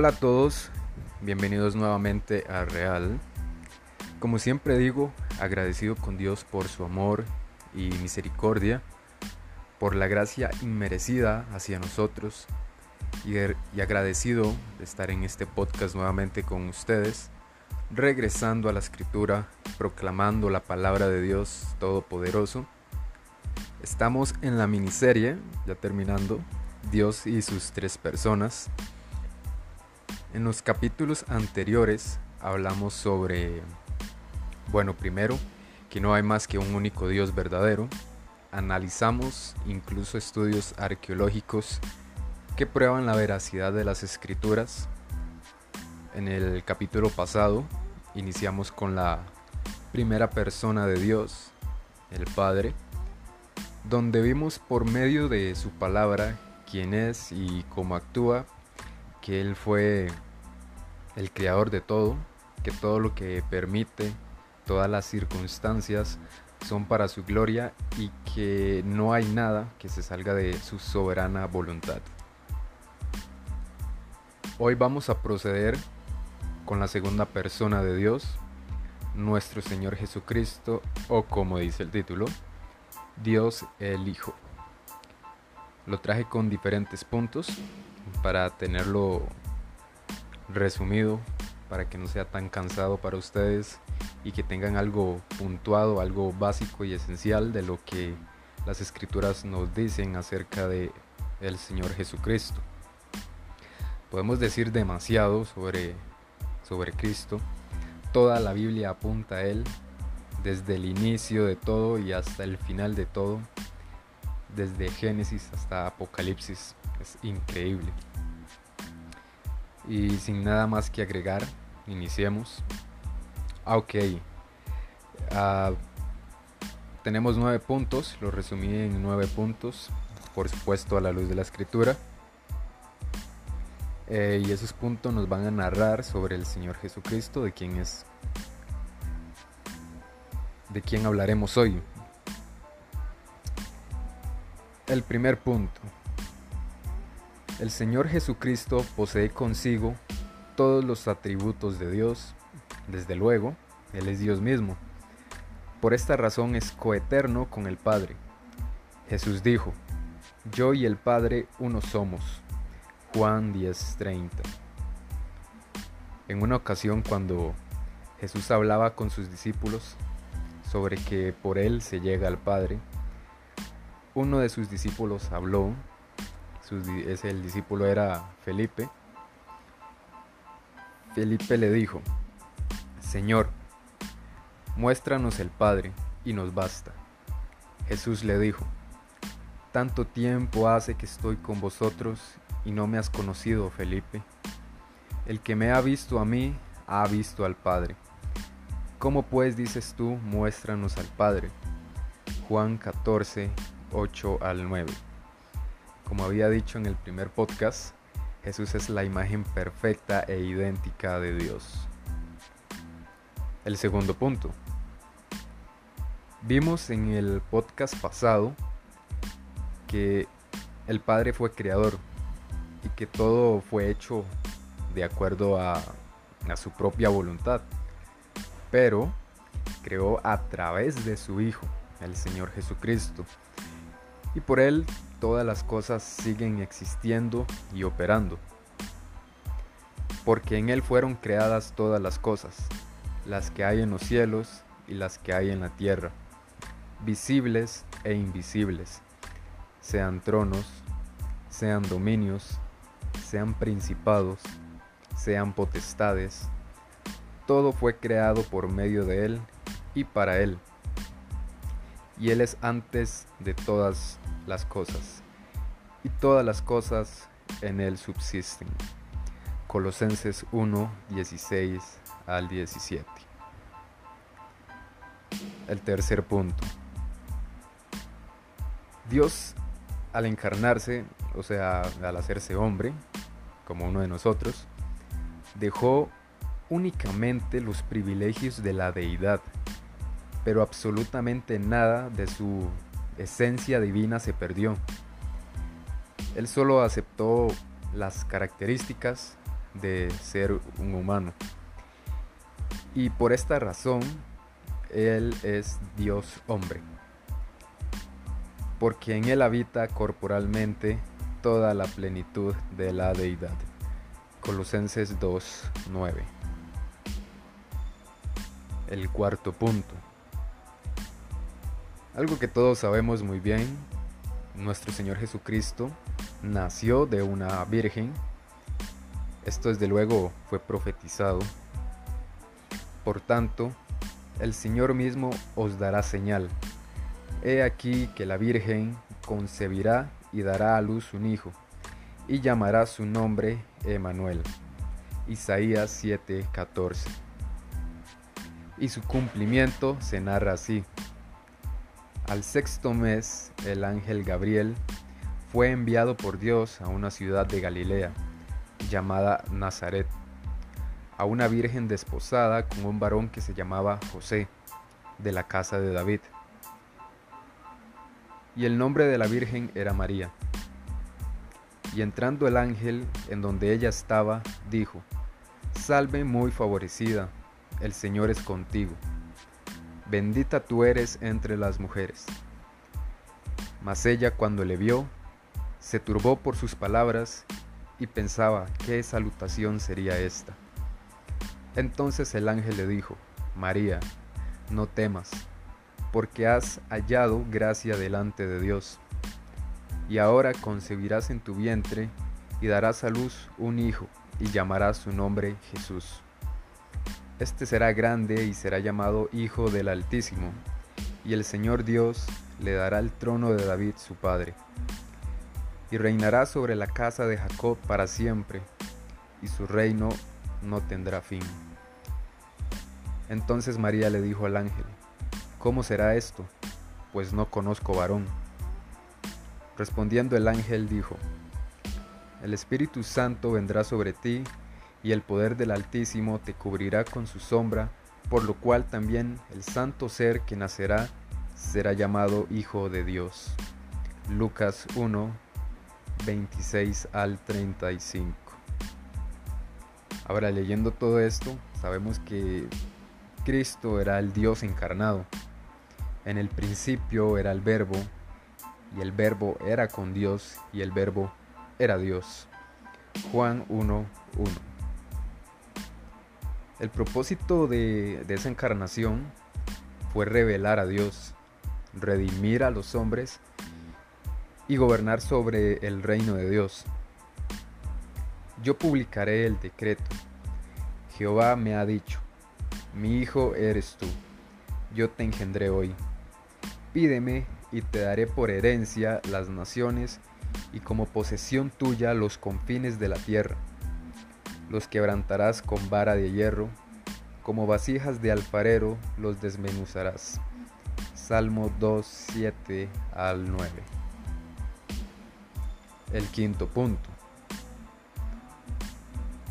Hola a todos, bienvenidos nuevamente a Real. Como siempre digo, agradecido con Dios por su amor y misericordia, por la gracia inmerecida hacia nosotros y, y agradecido de estar en este podcast nuevamente con ustedes, regresando a la escritura, proclamando la palabra de Dios Todopoderoso. Estamos en la miniserie, ya terminando, Dios y sus tres personas. En los capítulos anteriores hablamos sobre, bueno, primero, que no hay más que un único Dios verdadero. Analizamos incluso estudios arqueológicos que prueban la veracidad de las escrituras. En el capítulo pasado iniciamos con la primera persona de Dios, el Padre, donde vimos por medio de su palabra quién es y cómo actúa, que Él fue el creador de todo, que todo lo que permite, todas las circunstancias son para su gloria y que no hay nada que se salga de su soberana voluntad. Hoy vamos a proceder con la segunda persona de Dios, nuestro Señor Jesucristo, o como dice el título, Dios el Hijo. Lo traje con diferentes puntos para tenerlo resumido, para que no sea tan cansado para ustedes y que tengan algo puntuado, algo básico y esencial de lo que las escrituras nos dicen acerca de el Señor Jesucristo. Podemos decir demasiado sobre, sobre Cristo. Toda la Biblia apunta a Él, desde el inicio de todo y hasta el final de todo desde Génesis hasta Apocalipsis. Es increíble. Y sin nada más que agregar, iniciemos. Ah, ok. Ah, tenemos nueve puntos, lo resumí en nueve puntos, por supuesto a la luz de la escritura. Eh, y esos puntos nos van a narrar sobre el Señor Jesucristo, de quién es, de quién hablaremos hoy. El primer punto. El Señor Jesucristo posee consigo todos los atributos de Dios. Desde luego, Él es Dios mismo. Por esta razón es coeterno con el Padre. Jesús dijo, Yo y el Padre uno somos. Juan 10:30. En una ocasión cuando Jesús hablaba con sus discípulos sobre que por Él se llega al Padre, uno de sus discípulos habló, ese el discípulo era Felipe. Felipe le dijo, Señor, muéstranos el Padre y nos basta. Jesús le dijo, tanto tiempo hace que estoy con vosotros y no me has conocido, Felipe. El que me ha visto a mí, ha visto al Padre. ¿Cómo pues dices tú, muéstranos al Padre? Juan 14, 8 al 9. Como había dicho en el primer podcast, Jesús es la imagen perfecta e idéntica de Dios. El segundo punto. Vimos en el podcast pasado que el Padre fue creador y que todo fue hecho de acuerdo a, a su propia voluntad, pero creó a través de su Hijo, el Señor Jesucristo, y por Él todas las cosas siguen existiendo y operando. Porque en Él fueron creadas todas las cosas, las que hay en los cielos y las que hay en la tierra, visibles e invisibles, sean tronos, sean dominios, sean principados, sean potestades, todo fue creado por medio de Él y para Él y Él es antes de todas las cosas, y todas las cosas en Él subsisten. Colosenses 1, 16 al 17. El tercer punto. Dios al encarnarse, o sea, al hacerse hombre, como uno de nosotros, dejó únicamente los privilegios de la deidad pero absolutamente nada de su esencia divina se perdió. Él solo aceptó las características, de ser un humano. Y por esta razón, Él es Dios hombre, porque en Él habita corporalmente toda la plenitud de la deidad. Colosenses 2.9. El cuarto punto. Algo que todos sabemos muy bien, nuestro Señor Jesucristo nació de una virgen. Esto desde luego fue profetizado. Por tanto, el Señor mismo os dará señal. He aquí que la Virgen concebirá y dará a luz un hijo, y llamará su nombre Emanuel. Isaías 7:14. Y su cumplimiento se narra así. Al sexto mes, el ángel Gabriel fue enviado por Dios a una ciudad de Galilea, llamada Nazaret, a una virgen desposada con un varón que se llamaba José, de la casa de David. Y el nombre de la virgen era María. Y entrando el ángel en donde ella estaba, dijo, Salve muy favorecida, el Señor es contigo. Bendita tú eres entre las mujeres. Mas ella cuando le vio, se turbó por sus palabras y pensaba qué salutación sería esta. Entonces el ángel le dijo, María, no temas, porque has hallado gracia delante de Dios y ahora concebirás en tu vientre y darás a luz un hijo y llamarás su nombre Jesús. Este será grande y será llamado Hijo del Altísimo, y el Señor Dios le dará el trono de David su padre, y reinará sobre la casa de Jacob para siempre, y su reino no tendrá fin. Entonces María le dijo al ángel, ¿Cómo será esto? Pues no conozco varón. Respondiendo el ángel dijo, El Espíritu Santo vendrá sobre ti, y el poder del Altísimo te cubrirá con su sombra, por lo cual también el santo ser que nacerá será llamado Hijo de Dios. Lucas 1, 26 al 35. Ahora leyendo todo esto, sabemos que Cristo era el Dios encarnado. En el principio era el verbo, y el verbo era con Dios y el verbo era Dios. Juan 1.1. El propósito de, esa encarnación fue revelar a Dios, redimir a los hombres y gobernar sobre el reino de Dios. Yo publicaré el decreto. Jehová me ha dicho, mi hijo eres tú, yo te engendré hoy. Pídeme y te daré por herencia las naciones y como posesión tuya los confines de la tierra. Los quebrantarás con vara de hierro, como vasijas de alfarero los desmenuzarás. Salmo 2, 7 al 9. El quinto punto.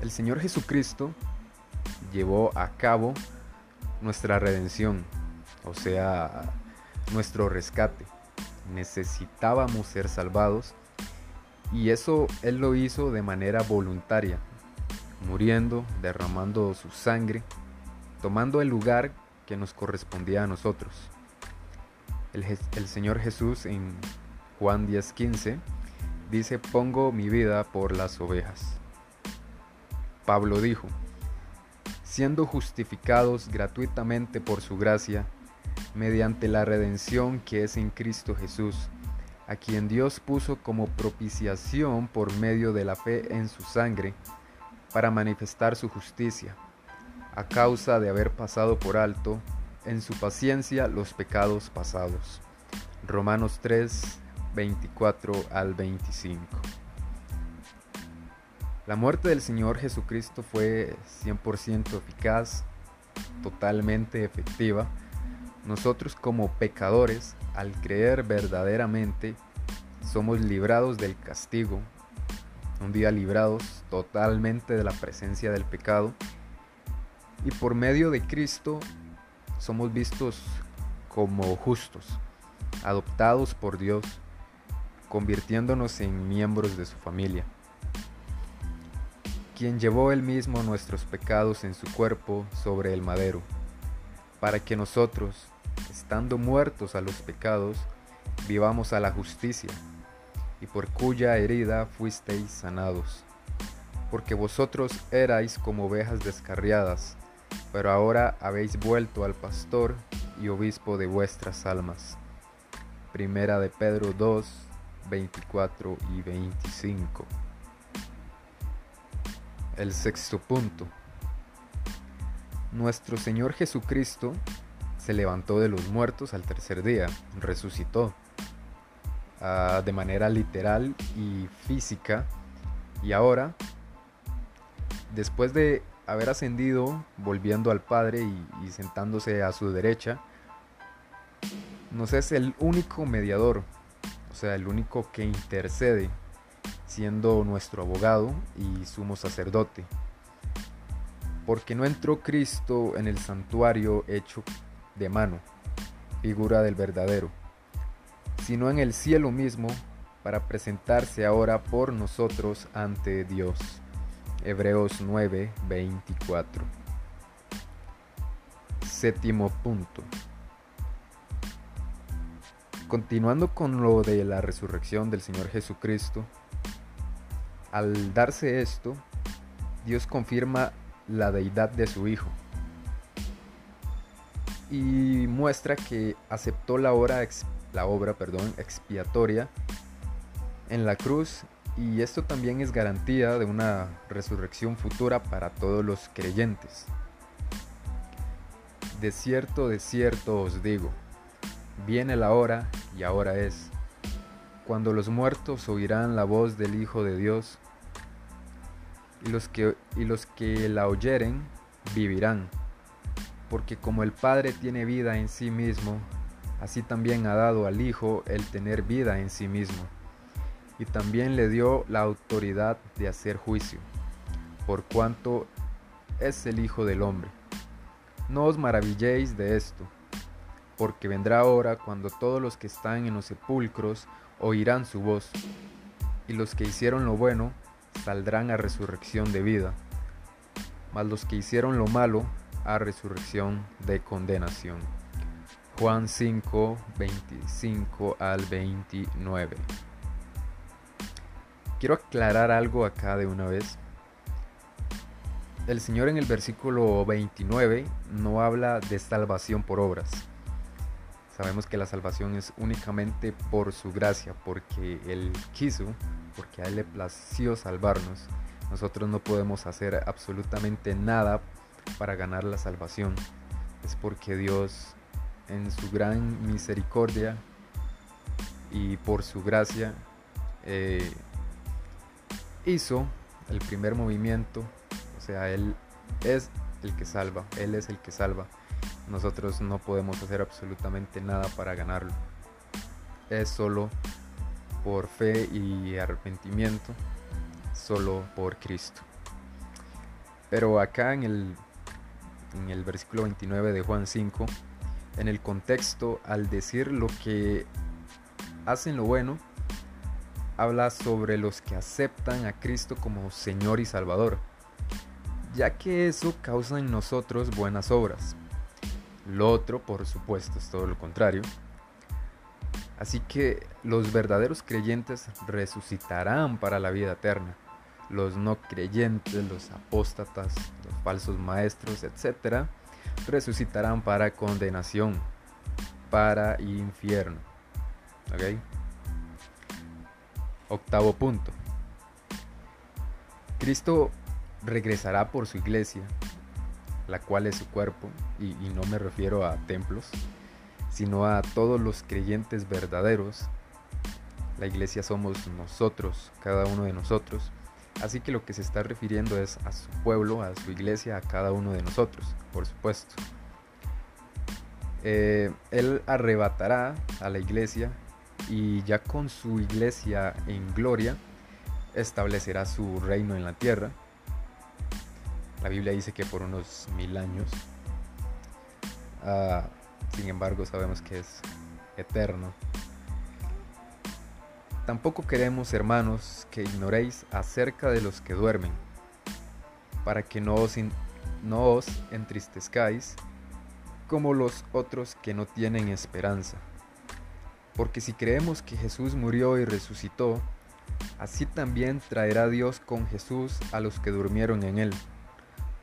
El Señor Jesucristo llevó a cabo nuestra redención, o sea, nuestro rescate. Necesitábamos ser salvados y eso Él lo hizo de manera voluntaria, muriendo, derramando su sangre, tomando el lugar que nos correspondía a nosotros. El, el Señor Jesús en Juan 10:15 dice, pongo mi vida por las ovejas. Pablo dijo, siendo justificados gratuitamente por su gracia, mediante la redención que es en Cristo Jesús, a quien Dios puso como propiciación por medio de la fe en su sangre, para manifestar su justicia, a causa de haber pasado por alto en su paciencia los pecados pasados. Romanos 3, 24 al 25. La muerte del Señor Jesucristo fue 100% eficaz, totalmente efectiva, nosotros como pecadores, al creer verdaderamente, somos librados del castigo, un día librados totalmente de la presencia del pecado, y por medio de Cristo somos vistos como justos, adoptados por Dios, convirtiéndonos en miembros de su familia. quien llevó él mismo nuestros pecados en su cuerpo sobre el madero, para que nosotros, estando muertos a los pecados, vivamos a la justicia, y por cuya herida fuisteis sanados. Porque vosotros erais como ovejas descarriadas, pero ahora habéis vuelto al pastor y obispo de vuestras almas. Primera de Pedro 2, 24 y 25. El sexto punto. Nuestro Señor Jesucristo se levantó de los muertos al tercer día, resucitó ah, de manera literal y física y ahora, después de haber ascendido, volviendo al Padre y, y sentándose a su derecha, nos es el único mediador, o sea, el único que intercede, siendo nuestro abogado y sumo sacerdote. Porque no entró Cristo en el santuario hecho de mano, figura del verdadero, sino en el cielo mismo para presentarse ahora por nosotros ante Dios. Hebreos 9, 24. Séptimo punto. Continuando con lo de la resurrección del Señor Jesucristo, al darse esto, Dios confirma la deidad de su Hijo y muestra que aceptó la obra, la obra perdón, expiatoria en la cruz y esto también es garantía de una resurrección futura para todos los creyentes. De cierto, de cierto os digo, viene la hora y ahora es, cuando los muertos oirán la voz del Hijo de Dios y los que, y los que la oyeren vivirán, porque como el Padre tiene vida en sí mismo, así también ha dado al Hijo el tener vida en sí mismo y también le dio la autoridad de hacer juicio, por cuanto es el Hijo del Hombre. No os maravilléis de esto, porque vendrá hora cuando todos los que están en los sepulcros oirán su voz, y los que hicieron lo bueno saldrán a resurrección de vida, mas los que hicieron lo malo a resurrección de condenación. Juan 5, 25 al 29. Quiero aclarar algo acá de una vez. El Señor en el versículo 29 no habla de salvación por obras. Sabemos que la salvación es únicamente por su gracia, porque Él quiso, porque a Él le plació salvarnos. Nosotros no podemos hacer absolutamente nada para ganar la salvación. Es porque Dios en su gran misericordia y por su gracia eh, hizo el primer movimiento, o sea, Él es el que salva, Él es el que salva. Nosotros no podemos hacer absolutamente nada para ganarlo. Es solo por fe y arrepentimiento, solo por Cristo. Pero acá en el, en el versículo 29 de Juan 5, en el contexto, al decir lo que hacen lo bueno, habla sobre los que aceptan a Cristo como Señor y Salvador, ya que eso causa en nosotros buenas obras. Lo otro, por supuesto, es todo lo contrario. Así que los verdaderos creyentes resucitarán para la vida eterna. Los no creyentes, los apóstatas, los falsos maestros, etc., resucitarán para condenación, para infierno. ¿Okay? Octavo punto. Cristo regresará por su iglesia, la cual es su cuerpo, y, no me refiero a templos, sino a todos los creyentes verdaderos. La iglesia somos nosotros, cada uno de nosotros. Así que lo que se está refiriendo es a su pueblo, a su iglesia, a cada uno de nosotros, por supuesto. Eh, él arrebatará a la iglesia y ya con su iglesia en gloria establecerá su reino en la tierra. La Biblia dice que por unos mil años. Ah, sin embargo, sabemos que es eterno. Tampoco queremos, hermanos, que ignoréis acerca de los que duermen, para que no os, no os entristezcáis como los otros que no tienen esperanza. Porque si creemos que Jesús murió y resucitó, así también traerá Dios con Jesús a los que durmieron en él.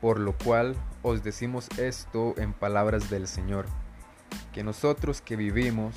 Por lo cual os decimos esto en palabras del Señor, que nosotros que vivimos,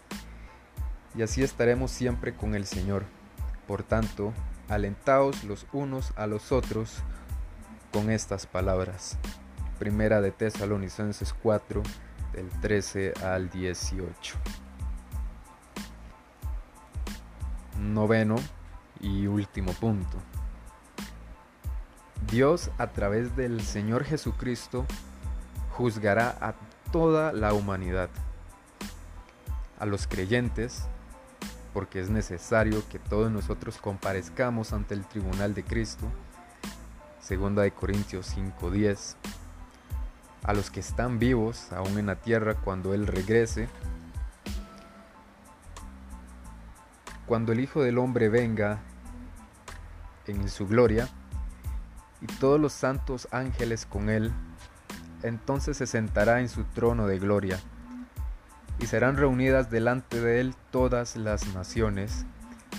y así estaremos siempre con el Señor. Por tanto, alentaos los unos a los otros con estas palabras. Primera de Tesalonicenses 4, del 13 al 18. Noveno y último punto. Dios a través del Señor Jesucristo juzgará a toda la humanidad, a los creyentes, porque es necesario que todos nosotros comparezcamos ante el tribunal de Cristo, segunda de Corintios 5:10, a los que están vivos aún en la tierra cuando Él regrese, cuando el Hijo del Hombre venga en su gloria, y todos los santos ángeles con Él, entonces se sentará en su trono de gloria, y serán reunidas delante de Él todas las naciones,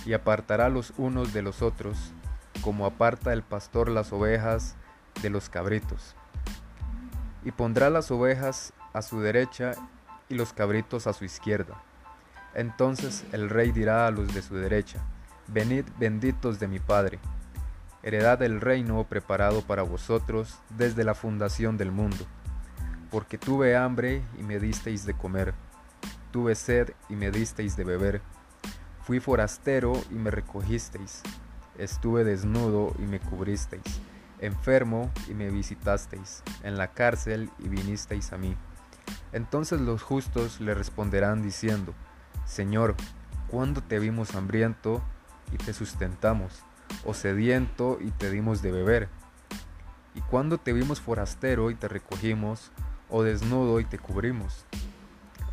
y apartará los unos de los otros, como aparta el pastor las ovejas de los cabritos. Y pondrá las ovejas a su derecha y los cabritos a su izquierda. Entonces el rey dirá a los de su derecha, Venid benditos de mi Padre, heredad del reino preparado para vosotros desde la fundación del mundo, porque tuve hambre y me disteis de comer, tuve sed y me disteis de beber, fui forastero y me recogisteis, estuve desnudo y me cubristeis, enfermo y me visitasteis, en la cárcel y vinisteis a mí. Entonces los justos le responderán diciendo, Señor, ¿cuándo te vimos hambriento y te sustentamos, o sediento y te dimos de beber? ¿Y cuándo te vimos forastero y te recogimos, o desnudo y te cubrimos?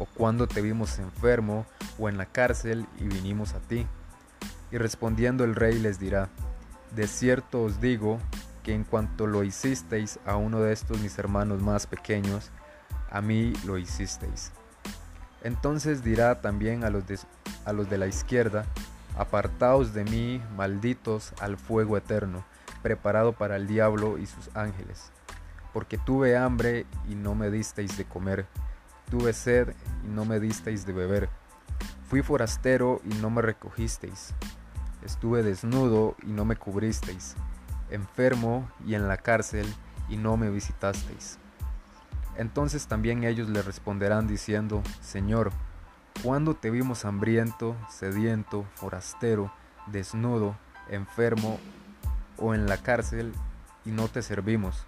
¿O cuándo te vimos enfermo o en la cárcel y vinimos a ti? Y respondiendo el rey les dirá, De cierto os digo que en cuanto lo hicisteis a uno de estos mis hermanos más pequeños, a mí lo hicisteis. Entonces dirá también a los, de, a los de la izquierda, Apartaos de mí, malditos, al fuego eterno, preparado para el diablo y sus ángeles. Porque tuve hambre y no me disteis de comer, tuve sed y no me disteis de beber, fui forastero y no me recogisteis, estuve desnudo y no me cubristeis, enfermo y en la cárcel y no me visitasteis. Entonces también ellos le responderán diciendo, Señor, ¿cuándo te vimos hambriento, sediento, forastero, desnudo, enfermo o en la cárcel y no te servimos?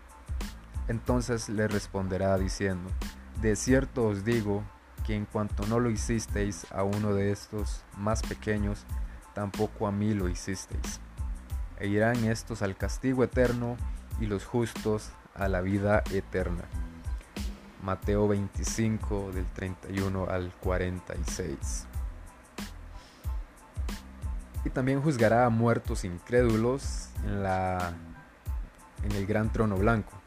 Entonces le responderá diciendo, De cierto os digo que en cuanto no lo hicisteis a uno de estos más pequeños, tampoco a mí lo hicisteis. E irán estos al castigo eterno y los justos a la vida eterna. Mateo 25 del 31 al 46. Y también juzgará a muertos incrédulos en, la, en el gran trono blanco.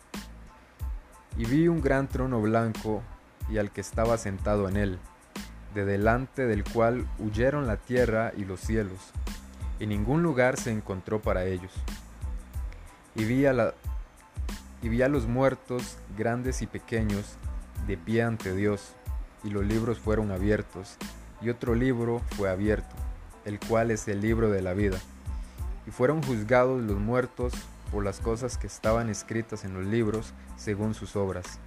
Y vi un gran trono blanco y al que estaba sentado en él, de delante del cual huyeron la tierra y los cielos, y ningún lugar se encontró para ellos. Y vi a, la, y vi a los muertos, grandes y pequeños, de pie ante Dios, y los libros fueron abiertos, y otro libro fue abierto, el cual es el libro de la vida. Y fueron juzgados los muertos por las cosas que estaban escritas en los libros según sus obras.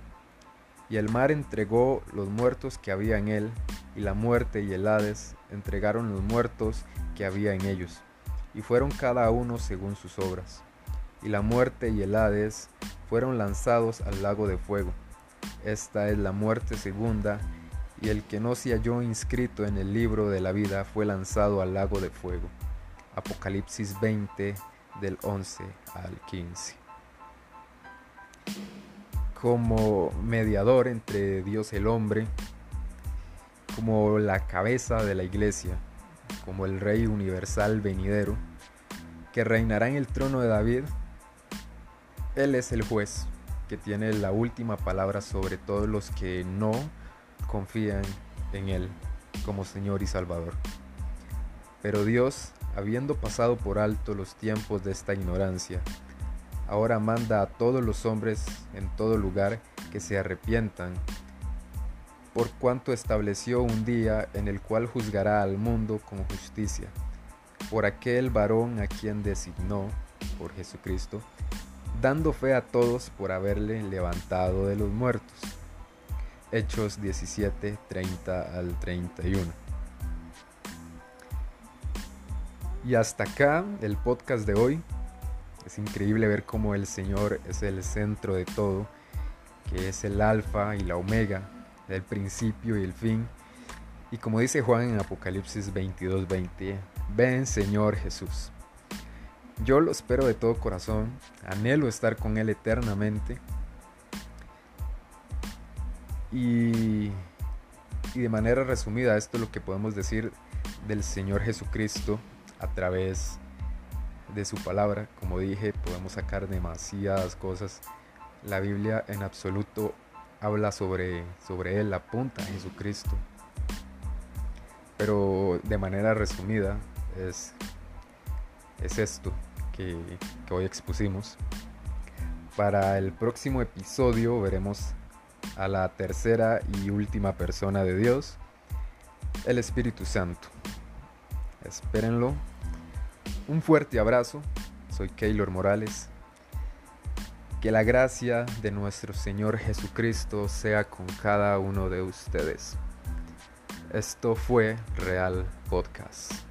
Y el mar entregó los muertos que había en él, y la muerte y el Hades entregaron los muertos que había en ellos, y fueron cada uno según sus obras. Y la muerte y el Hades fueron lanzados al lago de fuego. Esta es la muerte segunda, y el que no se halló inscrito en el libro de la vida fue lanzado al lago de fuego. Apocalipsis 20 del 11 al 15. Como mediador entre Dios y el hombre, como la cabeza de la iglesia, como el Rey universal venidero, que reinará en el trono de David, Él es el juez que tiene la última palabra sobre todos los que no confían en Él como Señor y Salvador. Pero Dios, habiendo pasado por alto los tiempos de esta ignorancia, ahora manda a todos los hombres en todo lugar que se arrepientan, por cuanto estableció un día en el cual juzgará al mundo con justicia, por aquel varón a quien designó, por Jesucristo, dando fe a todos por haberle levantado de los muertos. Hechos 17, 30 al 31. Y hasta acá el podcast de hoy. Es increíble ver cómo el Señor es el centro de todo, que es el alfa y la omega, el principio y el fin. Y como dice Juan en Apocalipsis 22, 20, ven Señor Jesús. Yo lo espero de todo corazón, anhelo estar con Él eternamente. Y, y de manera resumida, esto es lo que podemos decir del Señor Jesucristo a través de su palabra. Como dije, podemos sacar demasiadas cosas. La Biblia en absoluto habla sobre, sobre Él, apunta a Jesucristo. Pero de manera resumida es, es esto que, hoy expusimos. Para el próximo episodio veremos a la tercera y última persona de Dios, el Espíritu Santo. Espérenlo. Un fuerte abrazo. Soy Keylor Morales. Que la gracia de nuestro Señor Jesucristo sea con cada uno de ustedes. Esto fue Real Podcast.